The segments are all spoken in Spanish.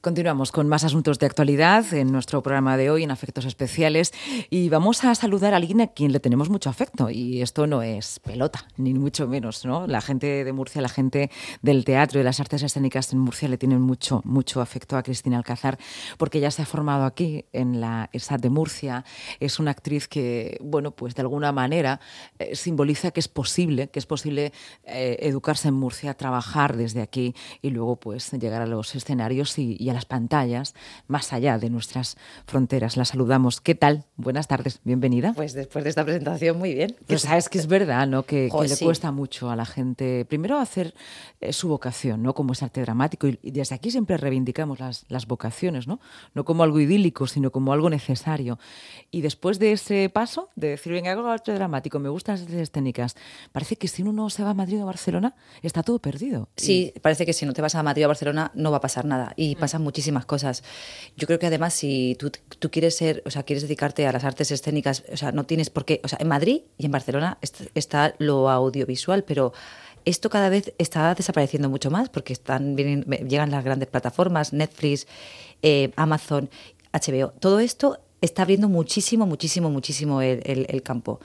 Continuamos con más asuntos de actualidad en nuestro programa de hoy en Afectos Especiales y vamos a saludar a alguien a quien le tenemos mucho afecto y esto no es pelota, ni mucho menos, ¿no? La gente de Murcia, la gente del teatro y las artes escénicas en Murcia le tienen mucho, mucho afecto a Cristina Alcázar porque ella se ha formado aquí en la ESAT de Murcia, es una actriz que, bueno, pues de alguna manera eh, simboliza que es posible, que es posible eh, educarse en Murcia, trabajar desde aquí y luego pues llegar a los escenarios y a las pantallas más allá de nuestras fronteras. La saludamos. ¿Qué tal? Buenas tardes, bienvenida. Pues después de esta presentación, muy bien. Pues sabes que es verdad, ¿no? Que, le cuesta mucho a la gente, primero hacer eh, su vocación, ¿no? Como es arte dramático. Y, desde aquí siempre reivindicamos las, las, vocaciones, ¿no? No como algo idílico, sino como algo necesario. Y después de ese paso, de decir, venga, hago arte dramático, me gustan las artes parece que si uno no se va a Madrid o a Barcelona, está todo perdido. Sí, parece que si no te vas a Madrid o a Barcelona no va a pasar nada. Y mm. Muchísimas cosas. Yo creo que además si tú, quieres ser, o sea, quieres dedicarte a las artes escénicas, o sea, no tienes por qué, o sea, en Madrid y en Barcelona está lo audiovisual, pero esto cada vez está desapareciendo mucho más porque están vienen, llegan las grandes plataformas, Netflix, eh, Amazon, HBO. Todo esto está abriendo muchísimo, muchísimo, muchísimo el, campo.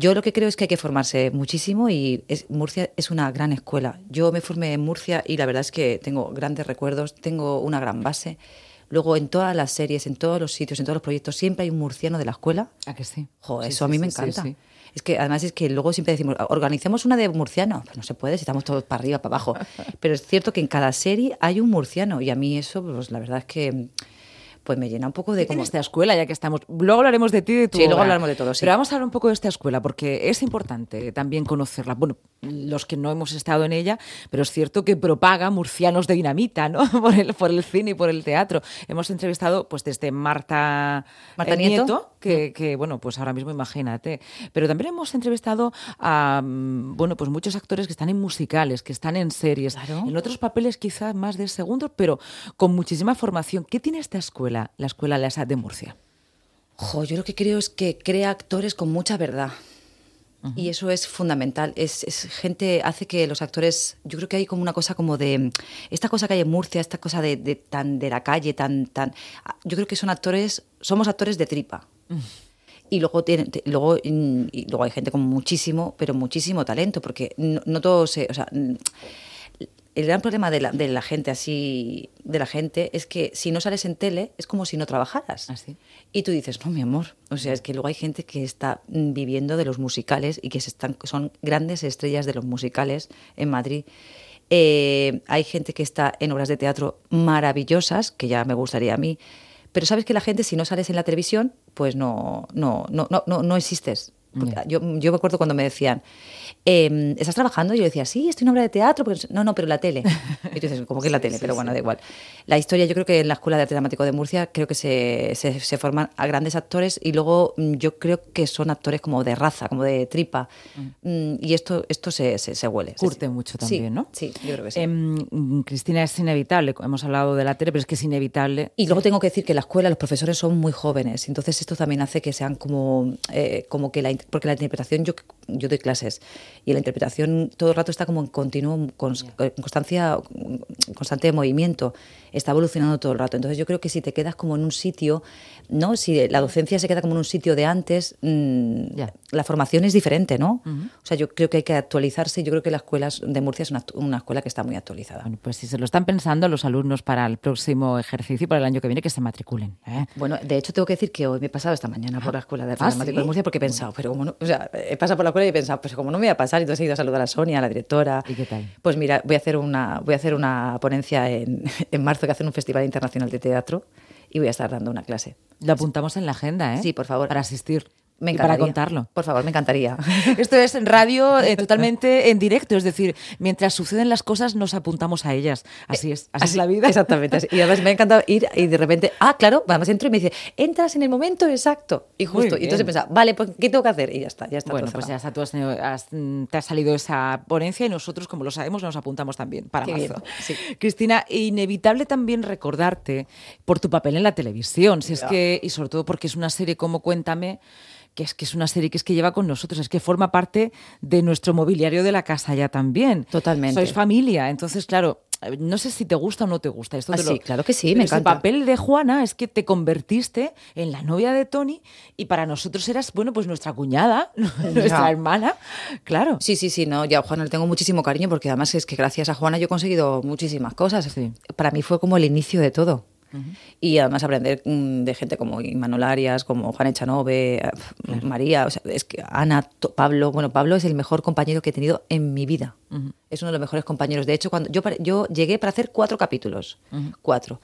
Yo lo que creo es que hay que formarse muchísimo y Murcia es una gran escuela. Yo me formé en Murcia y la verdad es que tengo grandes recuerdos, tengo una gran base. Luego en todas las series, en todos los sitios, en todos los proyectos, siempre hay un murciano de la escuela. ¿A que sí? eso a mí me encanta. Es que además es que luego siempre decimos, organicemos una de murciano. Pues no se puede si estamos todos para arriba, para abajo. Pero es cierto que en cada serie hay un murciano y a mí eso, pues la verdad es que pues me llena un poco de como esta escuela, ya que estamos. Luego hablaremos de ti y de tu Sí, luego hablaremos de todo, sí. Pero vamos a hablar un poco de esta escuela, porque es importante también conocerla. Bueno, los que no hemos estado en ella, pero es cierto que propaga murcianos de dinamita, ¿no? Por el, por el cine y por el teatro. Hemos entrevistado, pues, desde Marta, Marta Nieto, que, que, bueno, pues ahora mismo imagínate. Pero también hemos entrevistado a, mm, bueno, pues muchos actores que están en musicales, que están en series, en otros papeles quizás más de segundos, pero con muchísima formación. ¿Qué tiene esta escuela? La Escuela Lasa de Murcia? yo lo que creo es que crea actores con mucha verdad. Y eso es fundamental. Es, gente, hace que los actores, yo creo que hay como una cosa como de, esta cosa que hay en Murcia, esta cosa de, tan de la calle, tan, tan, yo creo que son actores, somos actores de tripa. Y luego, tienen, luego, y luego hay gente con muchísimo, pero muchísimo talento, porque no, no todo se, o sea, el gran problema de la, de la, gente así, de la gente, es que si no sales en tele es como si no trabajaras. Así. Ah, y tú dices, no, mi amor. O sea, es que luego hay gente que está viviendo de los musicales y que se están, son grandes estrellas de los musicales en Madrid. Eh, hay gente que está en obras de teatro maravillosas, que ya me gustaría a mí. Pero sabes que la gente, si no sales en la televisión, pues no, no, no, no, no existes. Yo, yo me acuerdo cuando me decían, eh, ¿estás trabajando? Y yo decía, sí, estoy en obra de teatro. Porque... No, no, pero la tele. Y tú dices, ¿cómo que la tele? pero bueno, da igual. La historia, yo creo que en la Escuela de Arte Dramático de Murcia creo que se, se, forman a grandes actores y luego mm, yo creo que son actores como de raza, como de tripa. Mm. Mm, y esto, esto se, se, huele. Curte mucho también, ¿no? Sí, yo creo que sí. Em, Cristina, es inevitable. Hemos hablado de la tele, pero es que es inevitable. Y luego tengo que decir que en la escuela los profesores son muy jóvenes. Entonces esto también hace que sean como, eh, como que la... Porque la interpretación, yo, yo doy clases y la interpretación todo el rato está como en continuo, con, constancia, constante movimiento, está evolucionando todo el rato. Entonces yo creo que si te quedas como en un sitio, ¿no? Si la docencia se queda como en un sitio de antes, mm, la formación es diferente, ¿no? O sea, yo creo que hay que actualizarse. Yo creo que la escuela de Murcia es una, escuela que está muy actualizada. Bueno, pues si se lo están pensando los alumnos para el próximo ejercicio, para el año que viene, que se matriculen. ¿eh? Bueno, de hecho tengo que decir que hoy me he pasado esta mañana por la escuela de ah, de Murcia porque he pensado, pero como no, o sea, he pasado por la y he pensado, pues como no me voy a pasar, entonces he ido a saludar a Sonia, a la directora. ¿Y qué tal? Pues mira, voy a hacer una, voy a hacer una ponencia en, en marzo que hacen un festival internacional de teatro y voy a estar dando una clase. Lo apuntamos en la agenda, ¿eh? Sí, por favor. Para asistir. Me para contarlo. Por favor, me encantaría. Esto es radio eh, totalmente en directo, es decir, mientras suceden las cosas nos apuntamos a ellas. Así es, así, es la vida. Exactamente. Y además me ha encantado ir y de repente, ah, claro, además entro y me dice, entras en el momento exacto. Y justo, y entonces pensaba, vale, pues ¿qué tengo que hacer? Y ya está, ya está. Bueno, pues ya está, tú has, te ha salido esa ponencia y nosotros, como lo sabemos, nos apuntamos también para marzo. Cristina, inevitable también recordarte por tu papel en la televisión, si es que, y sobre todo porque es una serie como Cuéntame, que es que es una serie que es que lleva con nosotros, es que forma parte de nuestro mobiliario de la casa ya también. Totalmente. Sois familia, entonces claro, no sé si te gusta o no te gusta. Esto Ah, te sí, claro que sí, me encanta. papel de Juana es que te convertiste en la novia de Tony y para nosotros eras, bueno, pues nuestra cuñada, nuestra Ya. hermana. Claro. Sí, sí, sí, no, yo a Juana le tengo muchísimo cariño porque además es que gracias a Juana yo he conseguido muchísimas cosas. Sí. Para mí fue como el inicio de todo. Y además aprender mm, de gente como Imanol Arias, como Juan Echanove, eh, María, o sea, es que Ana, Pablo, bueno, Pablo es el mejor compañero que he tenido en mi vida. Es uno de los mejores compañeros. De hecho, cuando yo, yo llegué para hacer cuatro capítulos, cuatro.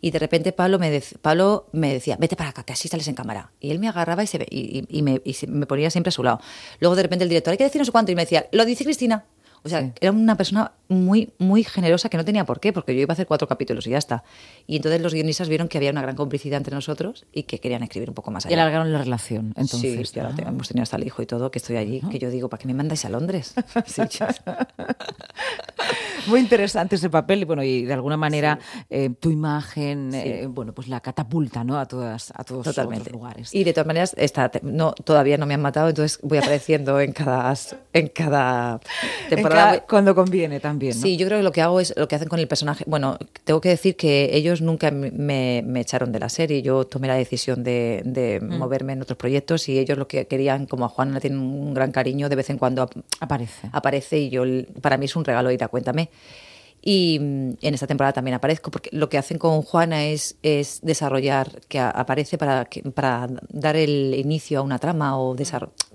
Y de repente Pablo me, dec- Pablo me decía, vete para acá, que así sales en cámara. Y él me agarraba y, se, y, y- y me, me ponía siempre a su lado. Luego de repente el director, hay que decir no sé cuánto, y me decía, lo dice Cristina. O sea, era una persona muy, muy generosa que no tenía por qué, porque yo iba a hacer cuatro capítulos y ya está. Y entonces los guionistas vieron que había una gran complicidad entre nosotros y que querían escribir un poco más Y allá. alargaron la relación. Entonces, sí, Ah. tengo- hemos tenido hasta el hijo y todo, que estoy allí, que yo digo, ¿para qué me mandáis a Londres? Sí, Muy interesante ese papel y bueno, y de alguna manera eh, tu imagen, eh, bueno, pues la catapulta, ¿no? A todas, a todos otros lugares. Y de todas maneras, está, no, todavía no me han matado, entonces voy apareciendo en cada, en cada En temporada. cada- cuando conviene también, ¿no? Sí, yo creo que lo que hago es lo que hacen con el personaje. Bueno, tengo que decir que ellos nunca me, me echaron de la serie. Yo tomé la decisión de, de Mm. moverme en otros proyectos y ellos lo que querían, como a Juan le tienen un gran cariño, de vez en cuando ap- Aparece. aparece y yo para mí es un regalo ir a Cuéntame. Y mm, en esta temporada también aparezco, porque lo que hacen con Juana es, es desarrollar, que aparece para, que- para dar el inicio a una trama o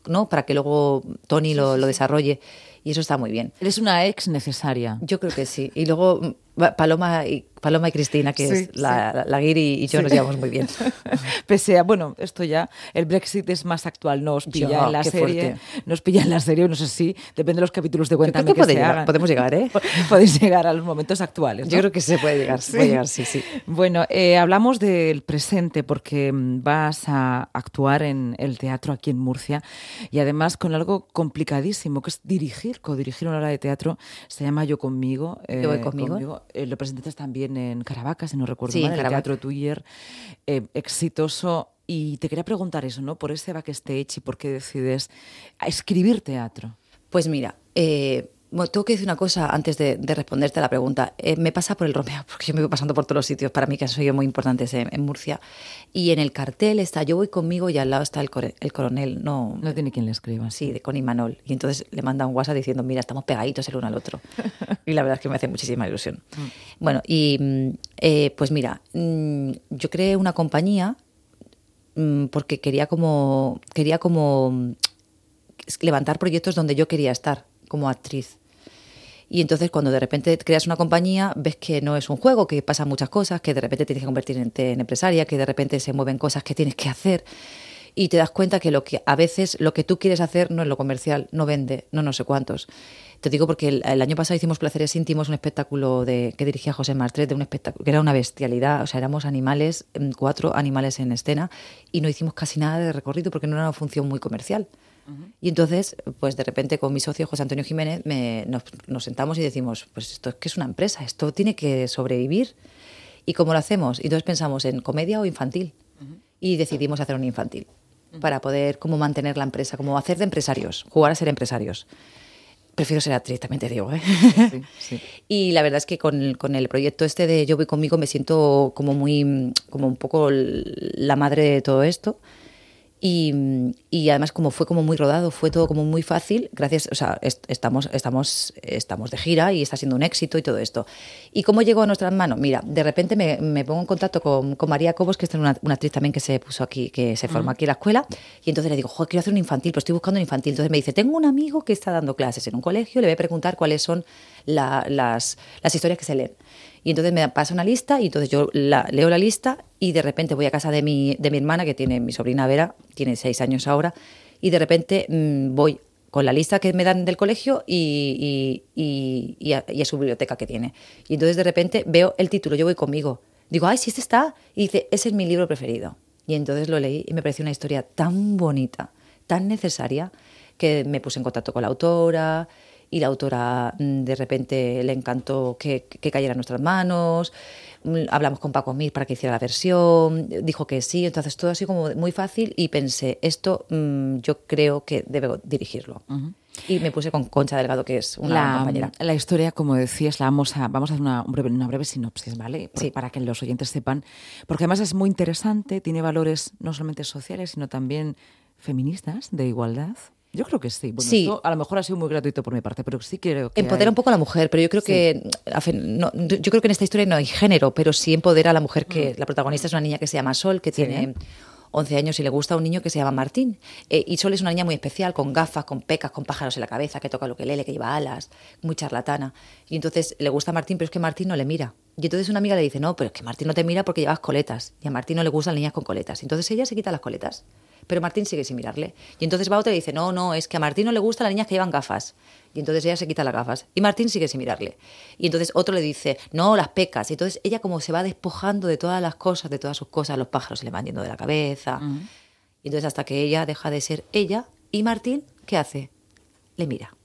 ¿no? para que luego Tony lo, lo desarrolle. Y eso está muy bien. Eres una ex necesaria. Yo creo que sí. Y luego mm, Paloma y, Paloma y Cristina, que Sí, es la, la, la Guiri y yo Sí. nos llevamos muy bien. Pese a, bueno, esto ya, el Brexit es más actual, no os pilla en la serie. fuerte. Nos pilla en la serie, no sé si, depende de los capítulos de Yo creo Cuéntame que que puede se llegar- hagan. podemos llegar, ¿eh? Podéis llegar a los momentos actuales. Yo ¿no? creo que se puede llegar, se puede llegar, sí, sí. Bueno, eh, hablamos del presente porque mm, vas a actuar en el teatro aquí en Murcia y además con algo complicadísimo, que es dirigir, codirigir una obra de teatro. Se llama Yo Conmigo. Yo voy conmigo. Eh, lo presentaste también en Caravaca, si no recuerdo Sí, mal, en el. Teatro Tuyer. eh, exitoso. Y te quería preguntar eso, ¿no? Por ese backstage y por qué decides escribir teatro. Pues mira, eh, bueno, tengo que decir una cosa antes de, de responderte a la pregunta. Eh, me pasa por el Romeo, porque yo me voy pasando por todos los sitios, para mí que han sido muy importantes en, en Murcia. Y en el cartel está Yo voy conmigo y al lado está el, el coronel, no, No tiene quien le escriba. sí, de Connie Manol. Y entonces le manda un WhatsApp diciendo, mira, estamos pegaditos el uno al otro. y la verdad es que me hace muchísima ilusión. Bueno, y mm, eh, pues mira, mm, yo creé una compañía mm, porque quería como, quería como mm, levantar proyectos donde yo quería estar como actriz. Y entonces cuando de repente creas una compañía, ves que no es un juego, que pasan muchas cosas, que de repente tienes que convertirte en empresaria, que de repente se mueven cosas que tienes que hacer. Y te das cuenta que, lo que a veces lo que tú quieres hacer no es lo comercial, no vende, no no sé cuántos. Te digo porque el, el año pasado hicimos Placeres Íntimos, un espectáculo de, que dirigía José Martret, de un espectáculo que era una bestialidad, o sea, éramos animales, mm, cuatro animales en escena, y no hicimos casi nada de recorrido porque no era una función muy comercial. Y entonces, pues de repente con mi socio José Antonio Jiménez me- nos, nos sentamos y decimos, pues esto es que es una empresa, esto tiene que sobrevivir. ¿Y cómo lo hacemos? Y entonces pensamos en comedia o infantil. Y decidimos hacer un infantil para poder como mantener la empresa, como hacer de empresarios, jugar a ser empresarios. Prefiero ser actriz, también te digo. ¿eh? Sí, sí. Y la verdad es que con, el- con el proyecto este de Yo voy conmigo me siento como muy, como un poco la madre de todo esto. Y, y además como fue como muy rodado, fue todo como muy fácil, gracias, o sea, est- estamos, estamos, estamos de gira y está siendo un éxito y todo esto. ¿Y cómo llegó a nuestras manos? Mira, de repente me, me pongo en contacto con, con María Cobos, que es una, una actriz también que se puso aquí, que se forma aquí en la escuela, y entonces le digo, joder, quiero hacer un infantil, pero estoy buscando un infantil. Entonces me dice, tengo un amigo que está dando clases en un colegio, le voy a preguntar cuáles son la- las, las historias que se leen. Y entonces me pasa una lista y entonces yo la, leo la lista y de repente voy a casa de mi, de mi hermana, que tiene mi sobrina Vera, tiene seis años ahora, y de repente mm, voy con la lista que me dan del colegio y, y- y- a, y a su biblioteca que tiene. Y entonces de repente veo el título, yo voy conmigo. Digo, ay, sí, este está. Y dice, ese es mi libro preferido. Y entonces lo leí y me pareció una historia tan bonita, tan necesaria, que me puse en contacto con la autora y la autora mm, de repente le encantó que, que cayera en nuestras manos. Mm, Hablamos con Paco Mir para que hiciera la versión, dijo que sí, entonces todo así como muy fácil y pensé, esto mm, yo creo que debo dirigirlo. Y me puse con Concha Delgado, que es una la, compañera. La historia, como decías, la vamos a, vamos a hacer una, breve, una breve sinopsis, ¿vale? Sí. Para que los oyentes sepan. Porque además es muy interesante, tiene valores no solamente sociales, sino también feministas, de igualdad. Yo creo que sí. Bueno, Sí. esto a lo mejor ha sido muy gratuito por mi parte, pero sí creo que. Empodera hay- un poco a la mujer, pero yo creo Sí. que no, yo creo que en esta historia no hay género, pero sí empodera a la mujer Mm. que la protagonista es una niña que se llama Sol, que tiene 11 años y le gusta a un niño que se llama Martín. Eh, y Sol es una niña muy especial, con gafas, con pecas, con pájaros en la cabeza, que toca lo que lele, que lleva alas, muy charlatana. Y entonces le gusta a Martín, pero es que Martín no le mira. Y entonces una amiga le dice, no, pero es que Martín no te mira porque llevas coletas. Y a Martín no le gustan las niñas con coletas. Entonces ella se quita las coletas. Pero Martín sigue sin mirarle. Y entonces va otra y dice, no, no, es que a Martín no le gustan las niñas que llevan gafas. Y entonces ella se quita las gafas. Y Martín sigue sin mirarle. Y entonces otro le dice, no, las pecas. Y entonces ella como se va despojando de todas las cosas, de todas sus cosas, los pájaros se le van yendo de la cabeza. Y entonces hasta que ella deja de ser ella. Y Martín, ¿qué hace? Le mira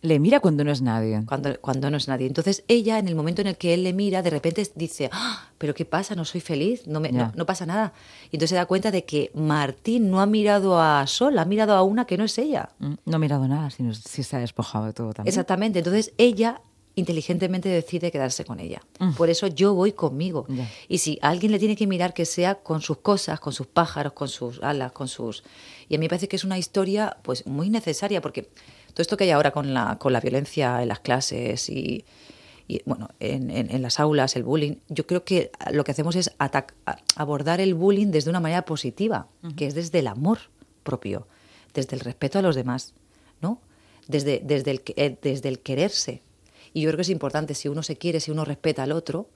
Le mira cuando no es nadie. cuando, cuando no es nadie. Entonces ella, en el momento en el que él le mira, de repente dice, "Ah, pero ¿qué pasa? No soy feliz, no, me, no, no pasa nada. Y entonces se da cuenta de que Martín no ha mirado a Sol, ha mirado a una que no es ella. Mm, No ha mirado nada, sino si se ha despojado de todo también. Exactamente. Entonces ella inteligentemente decide quedarse con ella. Por eso yo voy conmigo. Mm. Y si a alguien le tiene que mirar, que sea con sus cosas, con sus pájaros, con sus alas, con sus... Y a mí me parece que es una historia pues muy necesaria porque todo esto que hay ahora con la, con la violencia en las clases y, y, bueno, en, en- en las aulas, el bullying, yo creo que lo que hacemos es atac- abordar el bullying desde una manera positiva, que es desde el amor propio, desde el respeto a los demás, ¿no? Desde, desde, el, eh, desde el quererse. Y yo creo que es importante, si uno se quiere, si uno respeta al otro,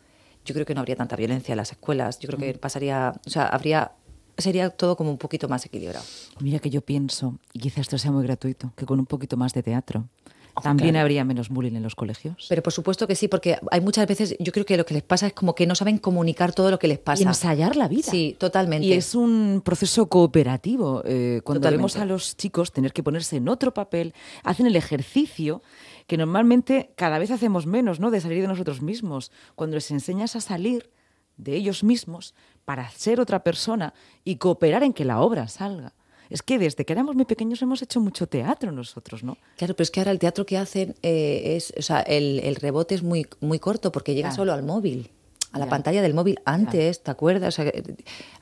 yo creo que no habría tanta violencia en las escuelas, yo creo que pasaría, o sea, habría, sería todo como un poquito más equilibrado. Mira que yo pienso, y quizá esto sea muy gratuito, que con un poquito más de teatro Oh, también habría menos bullying en los colegios. Pero por supuesto que sí, porque hay muchas veces, yo creo que lo que les pasa es como que no saben comunicar todo lo que les pasa. Y ensayar la vida. Sí, totalmente. Y es un proceso cooperativo. Eh, cuando Totalmente. vemos a los chicos tener que ponerse en otro papel, hacen el ejercicio que normalmente cada vez hacemos menos, ¿no? De salir de nosotros mismos. Cuando les enseñas a salir de ellos mismos para ser otra persona y cooperar en que la obra salga. Es que desde que éramos muy pequeños hemos hecho mucho teatro nosotros, ¿no? Claro, pero es que ahora el teatro que hacen eh, es, o sea, el, el rebote es muy, muy corto porque llega Claro. solo al móvil, a la Ya. pantalla del móvil. Antes, ¿te acuerdas? O sea,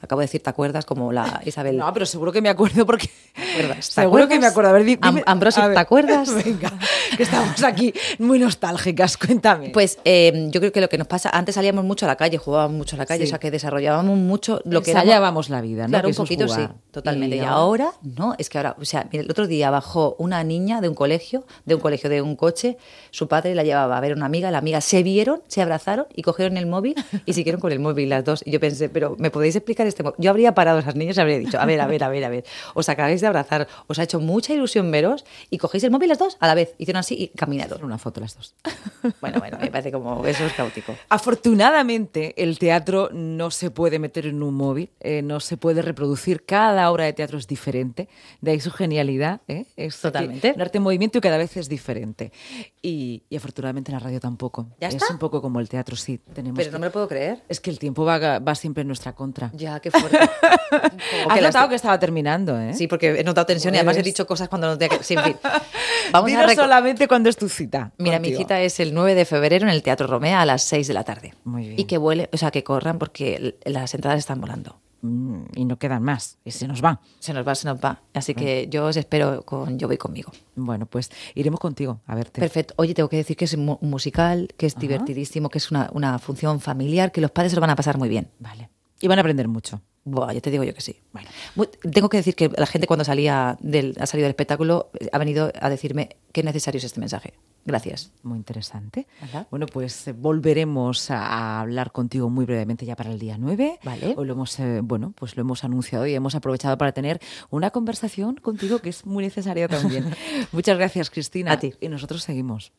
acabo de decir, ¿te acuerdas? Como la Isabel. No, pero seguro que me acuerdo porque... acuerdas? ¿Te Seguro que me acuerdo. A ver, Am- dime- Ambrosio, a ver. ¿te acuerdas? Venga, que estamos aquí muy nostálgicas. Cuéntame. Pues eh, yo creo que lo que nos pasa, antes salíamos mucho a la calle, jugábamos mucho a la calle, Sí. o sea que desarrollábamos mucho lo que Ensayábamos la vida, ¿no? Claro, Que un poquito sí, totalmente. Y Y, ahora- ahora, no, es que ahora, o sea, mira, el otro día bajó una niña de un colegio, de un colegio, de un coche, su padre la llevaba a ver a una amiga, la amiga se vieron, se abrazaron y cogieron el móvil y siguieron con el móvil las dos. Y yo pensé, pero ¿me podéis explicar este móvil? Yo habría parado a esas niñas y habría dicho, a ver, a ver, a ver, a ver, os acabáis de abrazar, os ha hecho mucha ilusión veros y cogéis el móvil las dos a la vez. Hicieron así y caminaron. Una foto las dos. Bueno, bueno, me parece como eso es caótico. Afortunadamente, el teatro no se puede meter en un móvil, eh, no se puede reproducir. Cada obra de teatro es diferente. De ahí su genialidad. ¿eh? Es Totalmente. Un arte en movimiento y cada vez es diferente. Y, y afortunadamente en la radio tampoco. ¿Ya es está? un poco como el teatro, sí. Tenemos Pero no me lo puedo creer. Es que el tiempo va, va siempre en nuestra contra. Ya, qué fuerte. Has notado que estaba terminando, ¿eh? Sí, porque he notado tensión y además he Pues- dicho cosas cuando no tenía que... Sí, en fin. Vamos Dinos a solamente cuando es tu cita. Mira, mi contigo. cita es el 9 de febrero en el Teatro Romea a las 6 de la tarde. Muy bien. Y que vuele, o sea, que corran porque las entradas están volando. Mm, Y no quedan más. Y se nos van. Se nos va, se nos va. Así que yo os espero con Yo voy conmigo. Bueno, pues iremos contigo a verte. Perfecto. Oye, tengo que decir que es un musical, que es divertidísimo, que es una, una función familiar, que los padres se lo van a pasar muy bien. Vale. Y van a aprender mucho. Buah, yo te digo yo que sí. Bueno. Tengo que decir que la gente cuando salía del, ha salido del espectáculo eh, ha venido a decirme qué necesario es este mensaje. Gracias. Muy interesante. Bueno, pues eh, volveremos a, a hablar contigo muy brevemente ya para el día 9. Vale. Hoy lo hemos, eh, bueno, pues lo hemos anunciado y hemos aprovechado para tener una conversación contigo que es muy necesaria también. Muchas gracias, Cristina. A ti. Y nosotros seguimos.